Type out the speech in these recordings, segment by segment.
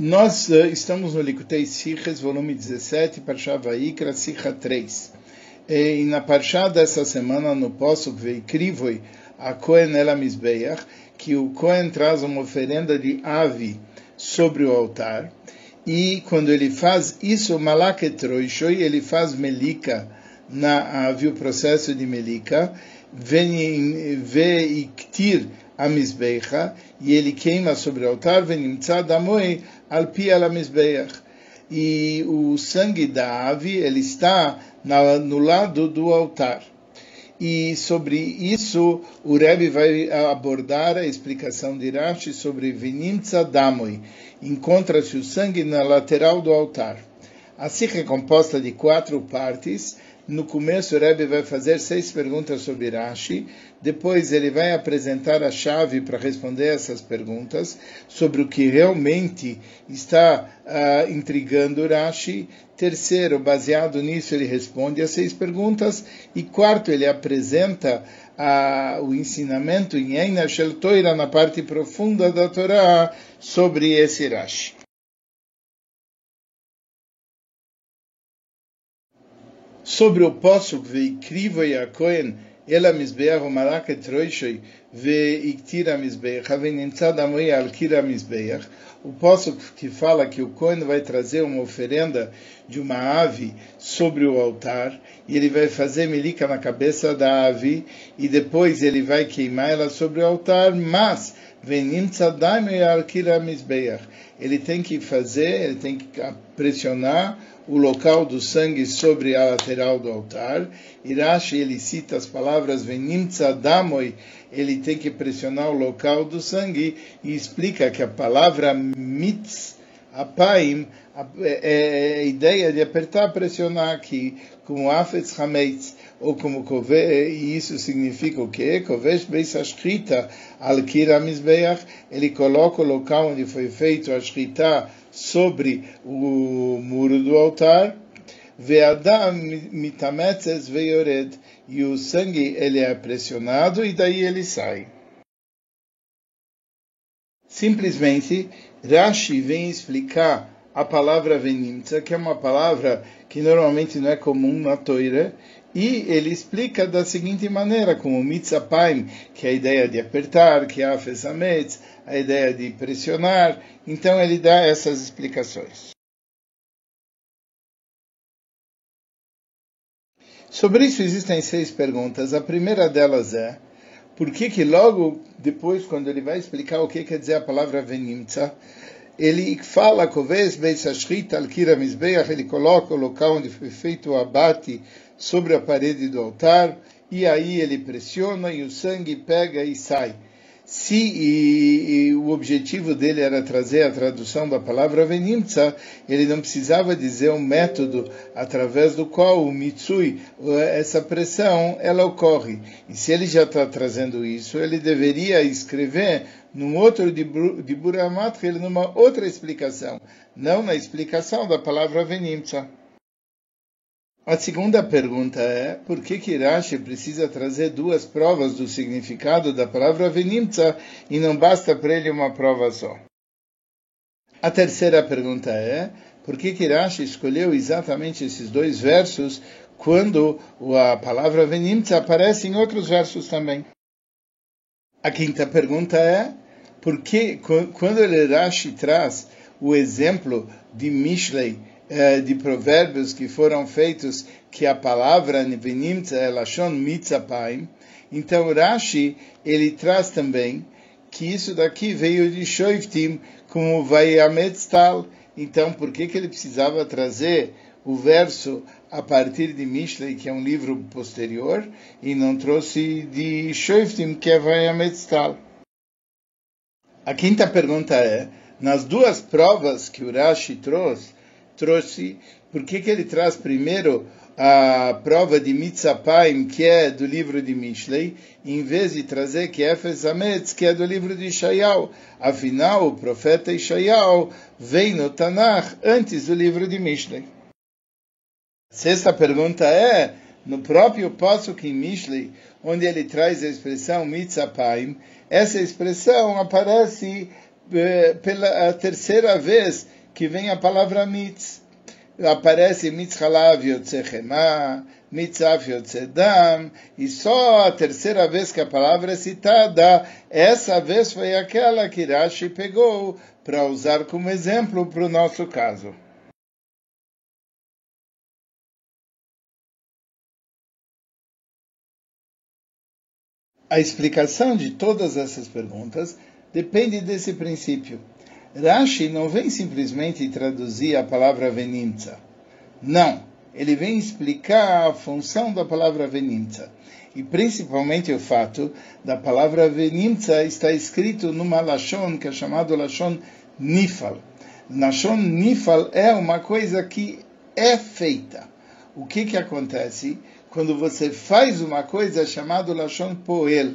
Nós uh, estamos no Likutei Siches, volume 17, Parshá Vaikra, Sicha 3. E na Parshá dessa semana, no Poço Veikrivoi, a Kohen Ela Mizbeach, que o Kohen traz uma oferenda de ave sobre o altar, e quando ele faz isso, Malaketroishoi, ele faz melika na ave, o processo de melika, veiktir a Mizbecha, e ele queima sobre o altar, venimtza damoi, alpi ala Mizbeach. E o sangue da ave, ele está na, no lado do altar. E sobre isso, o Rebbe vai abordar a explicação de Rashi sobre Venimtza Damoi. Encontra-se o sangue na lateral do altar. A sikha é composta de quatro partes, no começo, o Rebbe vai fazer seis perguntas sobre Rashi. Depois, ele vai apresentar a chave para responder essas perguntas sobre o que realmente está uh, intrigando Rashi. Terceiro, baseado nisso, ele responde as seis perguntas. E quarto, ele apresenta uh, o ensinamento em Eina Shel Toira, na parte profunda da Torá, sobre esse Rashi. Sobre o poço veikrivo a Cohen ela mizbeach malak et roishoi veiktir a mizbeach havenimtzad amoi al kira mizbeach o poço que fala que o Cohen vai trazer uma oferenda de uma ave sobre o altar e ele vai fazer melica na cabeça da ave e depois ele vai queimar ela sobre o altar, mas ele tem que fazer, ele tem que pressionar o local do sangue sobre a lateral do altar. Irashi, ele cita as palavras Venimtza Damoi, ele tem que pressionar o local do sangue e explica que a palavra mitz, apaim, é, é a ideia de apertar, pressionar aqui, como afetz hametz, ou como kove, e isso significa o quê? Kovesh beis ashkrita al kira mizbeach, ele coloca o local onde foi feito a shkrita sobre o muro do altar, e o sangue ele é pressionado e daí ele sai. Simplesmente, Rashi vem explicar a palavra venimtza, que é uma palavra que normalmente não é comum na Torá, e ele explica da seguinte maneira, como mitzapaim, que é a ideia de apertar, que é a a ideia de pressionar. Então ele dá essas explicações. Sobre isso existem seis perguntas. A primeira delas é por que que logo depois, quando ele vai explicar o que quer dizer a palavra venimtza, ele fala, al Kira Mizbeach, ele coloca o local onde foi feito o abate sobre a parede do altar, e aí ele pressiona e o sangue pega e sai. Se e, e, o objetivo dele era trazer a tradução da palavra venimtza, ele não precisava dizer um método através do qual o mitsui, essa pressão, ela ocorre. E se ele já está trazendo isso, ele deveria escrever num outro de, Buramatri, numa outra explicação, não na explicação da palavra venimtza. A segunda pergunta é por que Kirashi precisa trazer duas provas do significado da palavra venimtza e não basta para ele uma prova só? A terceira pergunta é por que Kirashi escolheu exatamente esses dois versos quando a palavra venimtza aparece em outros versos também? A quinta pergunta é por que quando Rashi traz o exemplo de Mishlei eh, de provérbios que foram feitos que a palavra Venimtza é Mitzapaim. Então Rashi, ele traz também que isso daqui veio de Shoiftim, como vai Ametztal. Então, por que, que ele precisava trazer o verso a partir de Mishlei, que é um livro posterior, e não trouxe de Shoiftim, que é vai Ametztal? A quinta pergunta é, nas duas provas que o Rashi trouxe, trouxe, por que, que ele traz primeiro a prova de Mitzapaim, que é do livro de Mishlei, em vez de trazer que é Efesametz, que é do livro de Ishaial. Afinal, o profeta Ishaial vem no Tanakh antes do livro de Mishlei. Sexta pergunta é, no próprio Pasuk em Mishlei, onde ele traz a expressão Mitzapaim, essa expressão aparece eh, pela terceira vez que vem a palavra mitz. Aparece mitz halav yotzechema, mitz af yotzedam, e só a terceira vez que a palavra é citada, essa vez foi aquela que Rashi pegou para usar como exemplo para o nosso caso. A explicação de todas essas perguntas depende desse princípio. Rashi não vem simplesmente traduzir a palavra venimtza. Não, ele vem explicar a função da palavra venimtza. E principalmente o fato da palavra venimtza está escrito numa lashon que é chamado lashon nifal. Lashon nifal é uma coisa que é feita. O que que acontece? quando você faz uma coisa é chamado Lashon Poel,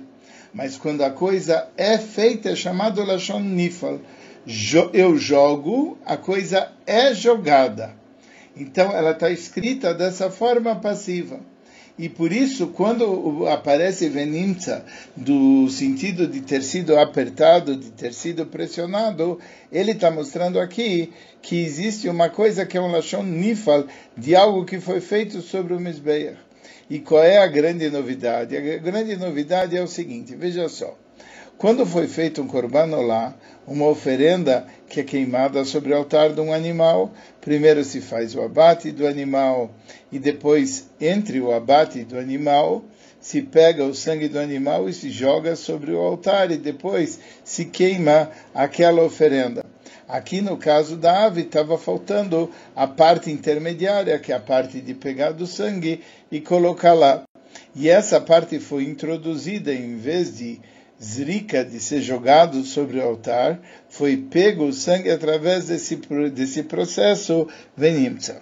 mas quando a coisa é feita é chamado Lashon Nifal. Eu jogo, a coisa é jogada. Então ela está escrita dessa forma passiva. E por isso, quando aparece venimtza, do sentido de ter sido apertado, de ter sido pressionado, ele está mostrando aqui que existe uma coisa que é um lashon nifal, de algo que foi feito sobre o Mizbeach. E qual é a grande novidade? A grande novidade é o seguinte: veja só. Quando foi feito um korban olá, uma oferenda que é queimada sobre o altar de um animal, primeiro se faz o abate do animal e depois, entre o abate do animal, se pega o sangue do animal e se joga sobre o altar e depois se queima aquela oferenda. Aqui no caso da ave estava faltando a parte intermediária, que é a parte de pegar do sangue e colocar lá. E essa parte foi introduzida em vez de zrika, de ser jogado sobre o altar, foi pego o sangue através desse, desse processo venimtza.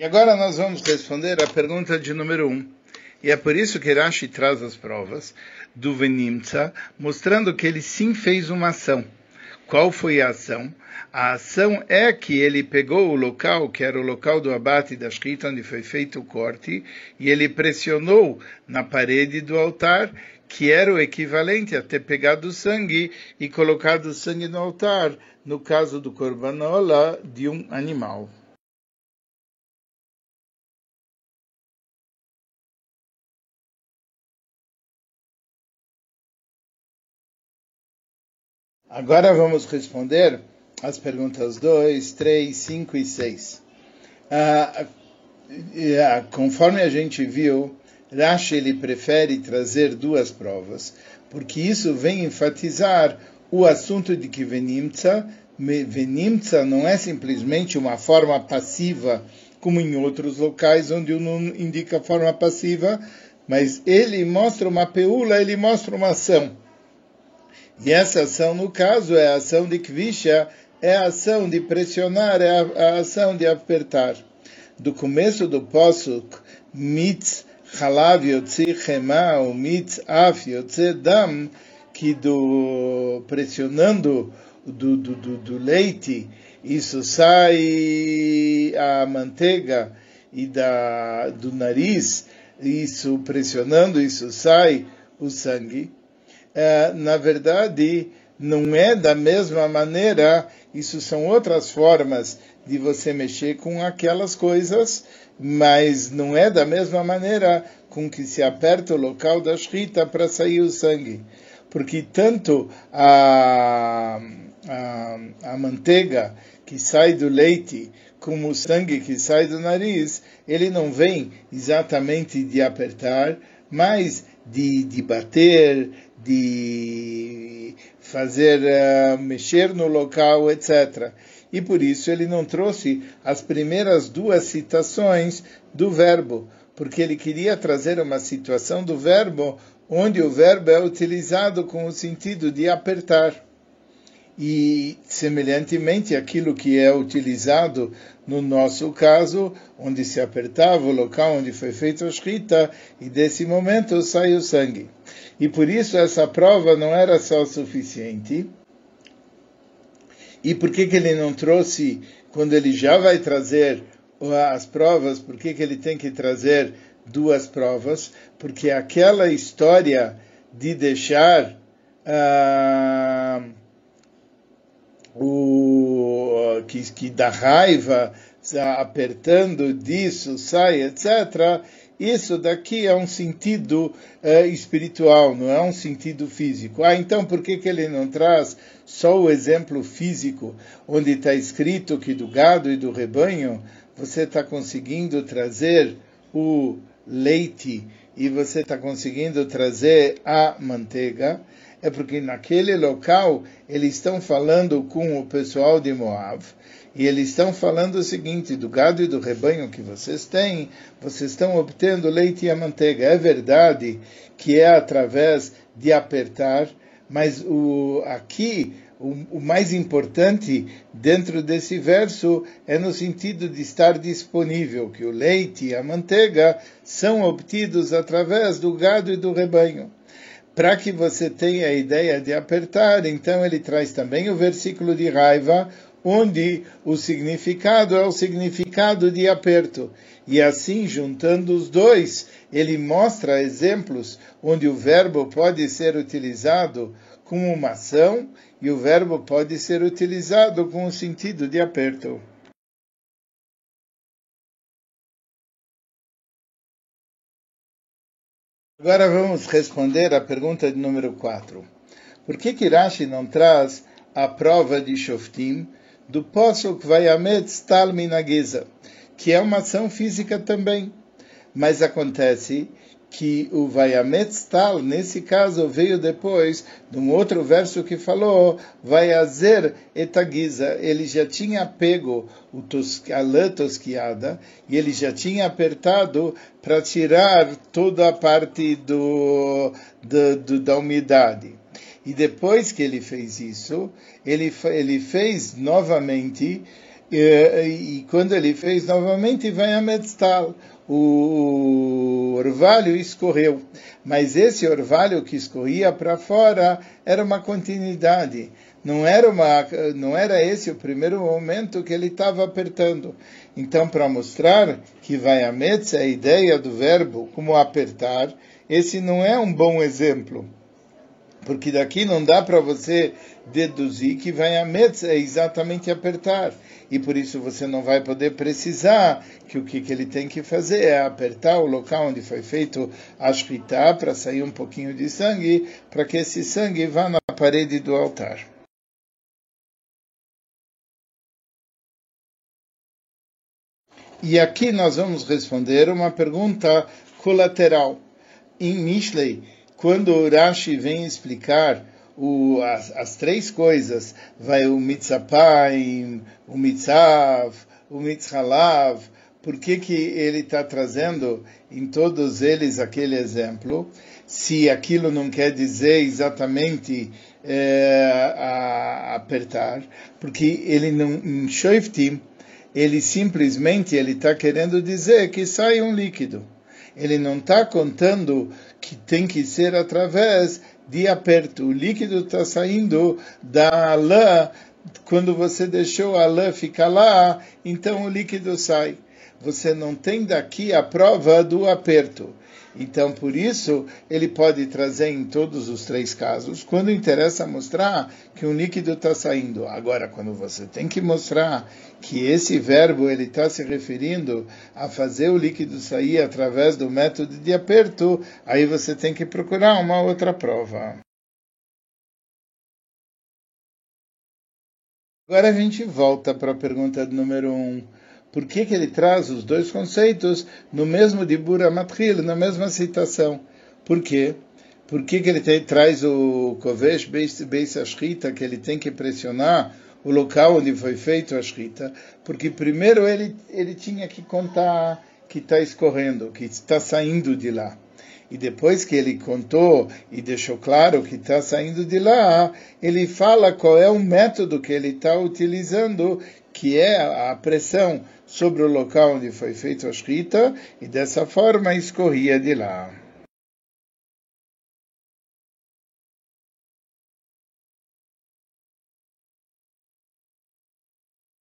E agora nós vamos responder a pergunta de número 1. Um. E é por isso que Rashi traz as provas do Venimtza, mostrando que ele sim fez uma ação. Qual foi a ação? A ação é que ele pegou o local, que era o local do abate da Shkita, onde foi feito o corte, e ele pressionou na parede do altar, que era o equivalente a ter pegado sangue e colocado sangue no altar, no caso do Korbanola, de um animal. Agora vamos responder as perguntas 2, 3, 5 e 6. Ah, ah, conforme a gente viu, Rashi ele prefere trazer duas provas, porque isso vem enfatizar o assunto de que Venimtza, Venimtza não é simplesmente uma forma passiva, como em outros locais onde não indica forma passiva, mas ele mostra uma peula, ele mostra uma ação. E essa ação, no caso, é a ação de Kvisha, é a ação de pressionar, é a, a ação de apertar. Do começo do Posuk, Mitz Halav Yotzi Chema, o Mitz Af Yotzi Dam, que do pressionando do, do, do, do leite, isso sai a manteiga e da, do nariz, isso pressionando, isso sai o sangue é, na verdade, não é da mesma maneira, isso são outras formas de você mexer com aquelas coisas, mas não é da mesma maneira com que se aperta o local da escrita para sair o sangue. Porque tanto a, a, a manteiga que sai do leite como o sangue que sai do nariz, ele não vem exatamente de apertar, mas de, de bater, de fazer uh, mexer no local, etc. E por isso ele não trouxe as primeiras duas citações do verbo, porque ele queria trazer uma situação do verbo onde o verbo é utilizado com o sentido de apertar e, semelhantemente, aquilo que é utilizado no nosso caso, onde se apertava o local onde foi feita a escrita, e desse momento sai o sangue. E por isso essa prova não era só suficiente. E por que, que ele não trouxe, quando ele já vai trazer as provas, por que, que ele tem que trazer duas provas, porque aquela história de deixar uh, o que, que dá raiva, apertando disso, sai, etc. Isso daqui é um sentido uh, espiritual, não é um sentido físico. Ah, então por que, que ele não traz só o exemplo físico, onde está escrito que do gado e do rebanho você está conseguindo trazer o leite e você está conseguindo trazer a manteiga, é porque naquele local eles estão falando com o pessoal de Moab e eles estão falando o seguinte: do gado e do rebanho que vocês têm, vocês estão obtendo leite e a manteiga. É verdade que é através de apertar, mas o, aqui o, mais importante dentro desse verso é no sentido de estar disponível, que o leite e a manteiga são obtidos através do gado e do rebanho. Para que você tenha a ideia de apertar, então ele traz também o versículo de raiva, onde o significado é o significado de aperto. E assim, juntando os dois, ele mostra exemplos onde o verbo pode ser utilizado como uma ação e o verbo pode ser utilizado com o sentido de aperto. Agora vamos responder à pergunta de número 4. Por que Kirashi não traz a prova de Shoftim do Posuk Vayamet Stal Minageza, que é uma ação física também? Mas acontece que o Vayametztal, nesse caso, veio depois de um outro verso que falou Vayazer etagiza. Ele já tinha pego o tos, a lã tosquiada e ele já tinha apertado para tirar toda a parte do, do, do, da umidade. E depois que ele fez isso, ele, ele fez novamente, e, e quando ele fez novamente, Vayametztal, o orvalho escorreu. Mas esse orvalho que escorria para fora era uma continuidade. Não era, uma, não era esse o primeiro momento que ele estava apertando. Então, para mostrar que vai a metz, a ideia do verbo como apertar, esse não é um bom exemplo. Porque daqui não dá para você deduzir que vai a metz é exatamente apertar e por isso você não vai poder precisar que o que, que ele tem que fazer é apertar o local onde foi feito a shkita para sair um pouquinho de sangue, para que esse sangue vá na parede do altar. E aqui nós vamos responder uma pergunta colateral. Em Mishlei, quando Rashi vem explicar o, as, as, três coisas, vai o mitzapaim, o mitzav, o mitzhalav, por que, que ele está trazendo em todos eles aquele exemplo? Se aquilo não quer dizer exatamente é, a, apertar, porque ele não, em Shoiftim, ele simplesmente ele está querendo dizer que sai um líquido. Ele não está contando que tem que ser através de aperto. O líquido está saindo da lã, quando você deixou a lã ficar lá, então o líquido sai. Você não tem daqui a prova do aperto. Então, por isso, ele pode trazer em todos os três casos, quando interessa mostrar que um líquido está saindo. Agora, quando você tem que mostrar que esse verbo ele está se referindo a fazer o líquido sair através do método de aperto, aí você tem que procurar uma outra prova. Agora a gente volta para a pergunta número 1. Um por que, que ele traz os dois conceitos no mesmo Dibura Matril, na mesma citação? Por quê? Por que, que ele tem, traz o Kovesh Beis Ashkita, que ele tem que pressionar o local onde foi feito a Ashkita? Porque primeiro ele, ele tinha que contar que está escorrendo, que está saindo de lá. E depois que ele contou e deixou claro que está saindo de lá, ele fala qual é o método que ele está utilizando, que é a pressão sobre o local onde foi feita a escrita e dessa forma escorria de lá.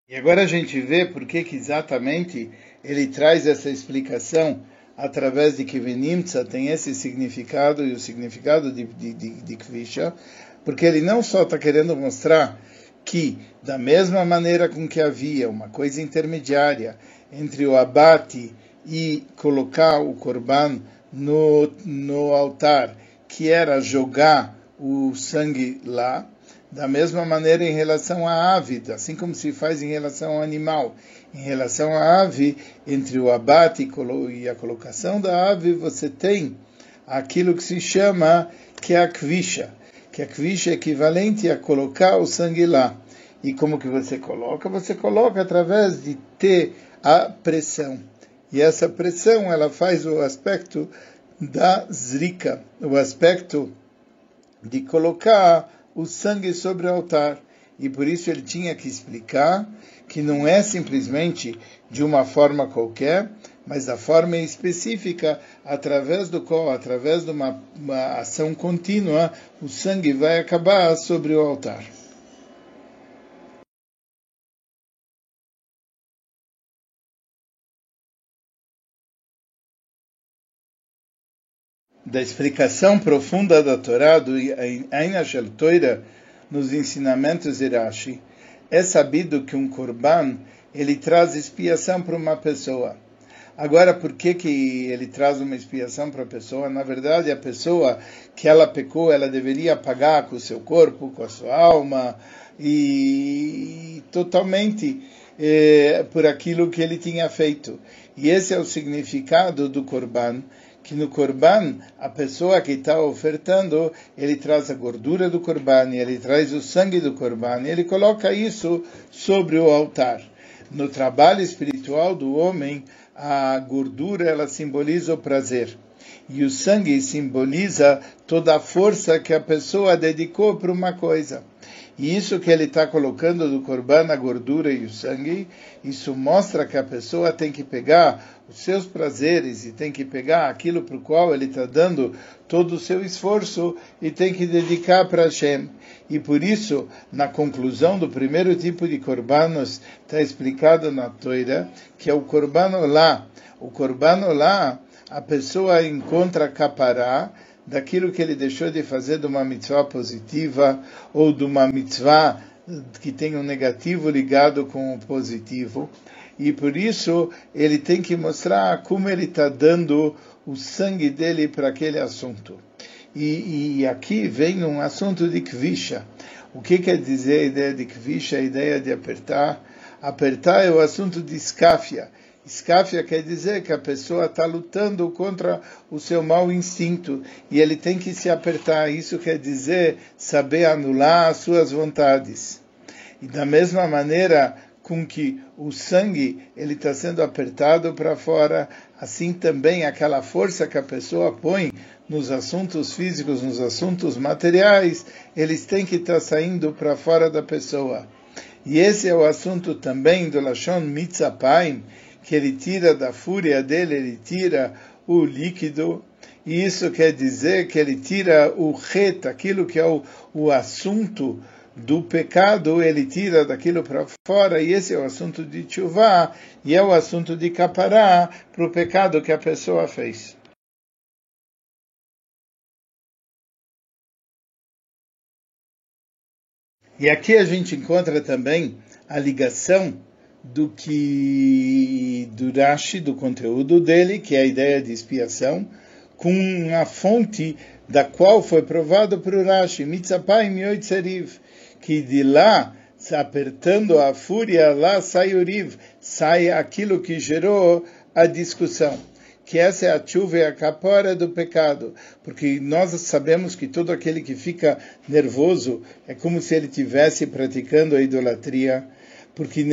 E agora a gente vê por que, que exatamente ele traz essa explicação através de Kivenimtsa tem esse significado e o significado de, de, de, de Kvisha, porque ele não só está querendo mostrar que, da mesma maneira com que havia uma coisa intermediária entre o abate e colocar o korban no, no altar, que era jogar o sangue lá, da mesma maneira em relação à ave, assim como se faz em relação ao animal. Em relação à ave, entre o abate e a colocação da ave, você tem aquilo que se chama que é a kvisha, que a kvisha é equivalente a colocar o sangue lá. E como que você coloca? Você coloca através de ter a pressão. E essa pressão, ela faz o aspecto da zrika, o aspecto de colocar o sangue sobre o altar. E por isso ele tinha que explicar que não é simplesmente de uma forma qualquer, mas da forma específica, através do qual, através de uma, uma ação contínua, o sangue vai acabar sobre o altar. Da explicação profunda da Torá, do Aina Toira, nos ensinamentos de Rashi, é sabido que um korban ele traz expiação para uma pessoa. Agora, por que, que ele traz uma expiação para a pessoa? Na verdade, a pessoa que ela pecou, ela deveria pagar com o seu corpo, com a sua alma, e totalmente eh, por aquilo que ele tinha feito. E esse é o significado do korban, que no Corban, a pessoa que está ofertando, ele traz a gordura do Corban, ele traz o sangue do Corban, ele coloca isso sobre o altar. No trabalho espiritual do homem, a gordura ela simboliza o prazer. E o sangue simboliza toda a força que a pessoa dedicou para uma coisa. E isso que ele está colocando do corban, a gordura e o sangue, isso mostra que a pessoa tem que pegar os seus prazeres e tem que pegar aquilo para o qual ele está dando todo o seu esforço e tem que dedicar para Hashem. E por isso, na conclusão do primeiro tipo de corbanos, está explicado na Toira que é o corbano lá. O corbano lá, a pessoa encontra capará, daquilo que ele deixou de fazer de uma mitzvah positiva ou de uma mitzvah que tem um negativo ligado com o positivo. E por isso ele tem que mostrar como ele está dando o sangue dele para aquele assunto. E, e, aqui vem um assunto de kvisha. O que quer dizer a ideia de kvisha, a ideia de apertar? Apertar é o assunto de escáfia Escáfia quer dizer que a pessoa está lutando contra o seu mau instinto e ele tem que se apertar. Isso quer dizer saber anular as suas vontades. E da mesma maneira com que o sangue ele está sendo apertado para fora, assim também aquela força que a pessoa põe nos assuntos físicos, nos assuntos materiais, eles têm que estar tá saindo para fora da pessoa. E esse é o assunto também do Lashon Mitzapaim, que ele tira da fúria dele, ele tira o líquido, e isso quer dizer que ele tira o reta, aquilo que é o, o assunto do pecado, ele tira daquilo para fora, e esse é o assunto de chuvá, e é o assunto de capará para o pecado que a pessoa fez. E aqui a gente encontra também a ligação do que do Rashi, do conteúdo dele, que é a ideia de expiação, com a fonte da qual foi provado para o Rashi, Mitzapai Mioitzeriv, que de lá, apertando a fúria, lá sai o Riv, sai aquilo que gerou a discussão que essa é a chuva e a capora do pecado, porque nós sabemos que todo aquele que fica nervoso é como se ele estivesse praticando a idolatria, porque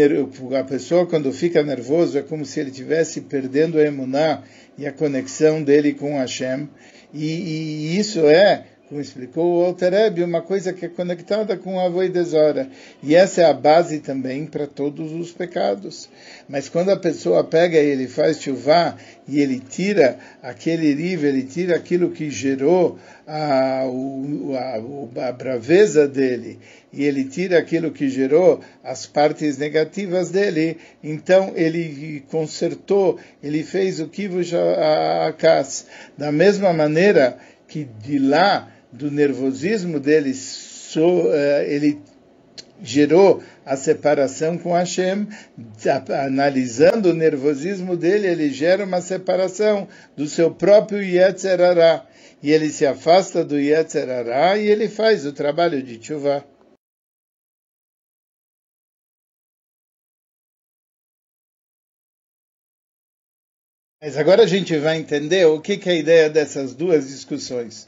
a pessoa quando fica nervoso é como se ele estivesse perdendo a emuná e a conexão dele com Hashem, e, e isso é como explicou o Altereb, uma coisa que é conectada com a voidesora. E essa é a base também para todos os pecados. Mas quando a pessoa pega e ele faz chuvá e ele tira aquele rive, ele tira aquilo que gerou a, a, a braveza dele, e ele tira aquilo que gerou as partes negativas dele, então ele consertou, ele fez o kivush akas. Da mesma maneira que de lá, do nervosismo dele, so, eh, ele gerou a separação com Hashem, analisando o nervosismo dele, ele gera uma separação do seu próprio Yetzerará. E ele se afasta do Yetzerará e ele faz o trabalho de Tshuva. Mas agora a gente vai entender o que, que é a ideia dessas duas discussões.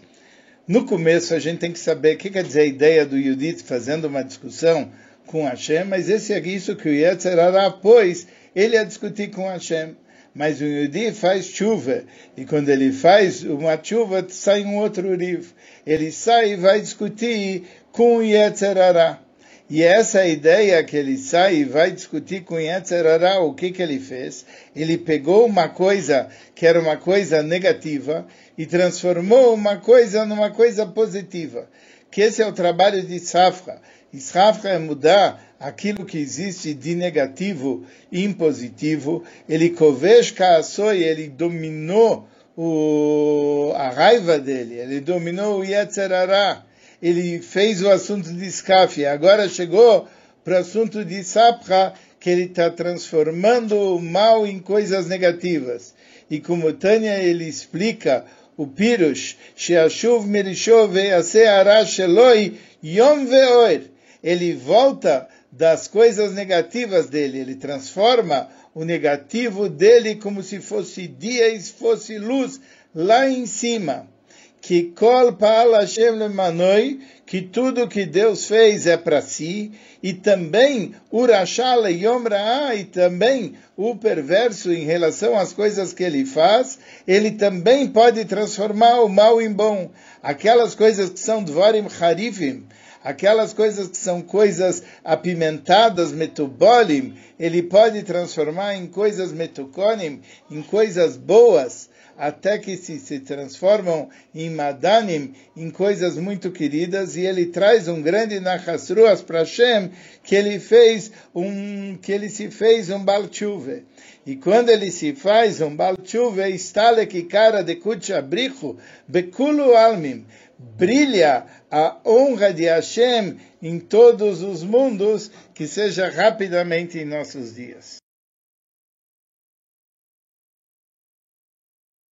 No começo a gente tem que saber o que quer dizer a ideia do Yudit fazendo uma discussão com Hashem, mas esse é isso que o Yetzer Hará pôs, ele ia discutir com Hashem. Mas o Yudi faz chuva, e quando ele faz uma chuva, sai um outro riv. Ele sai e vai discutir com o Yetzer Hará. E essa a ideia que ele sai e vai discutir com Yetzerará o que, que ele fez. Ele pegou uma coisa que era uma coisa negativa e transformou uma coisa numa coisa positiva. Que esse é o trabalho de Safra. E Safra é mudar aquilo que existe de negativo em positivo. Ele kovesh e ele dominou o, a raiva dele, ele dominou o Yetzerará ele fez o assunto de Skaf, agora chegou para o assunto de Sapra, que ele está transformando o mal em coisas negativas. E como Tânia ele explica, o Pirush, Sheashuv Merishov Ve'aseara Sheloi Yom Ve'oer, ele volta das coisas negativas dele, ele transforma o negativo dele como se fosse dia e fosse luz lá em cima que kol pa'al Hashem que tudo que Deus fez é para si, e também urashal yom e também o perverso em relação às coisas que ele faz, ele também pode transformar o mal em bom. Aquelas coisas que são dvarim harifim, aquelas coisas que são coisas apimentadas, metubolim, ele pode transformar em coisas metukonim, em coisas boas até que se, se transformam em madanim, em coisas muito queridas, e ele traz um grande nachasruas para Hashem, que ele fez um, que ele se fez um balchuve. E quando ele se faz um balchuve, estale que cara de kuchabrichu, bekulu almim, brilha a honra de Hashem em todos os mundos, que seja rapidamente em nossos dias.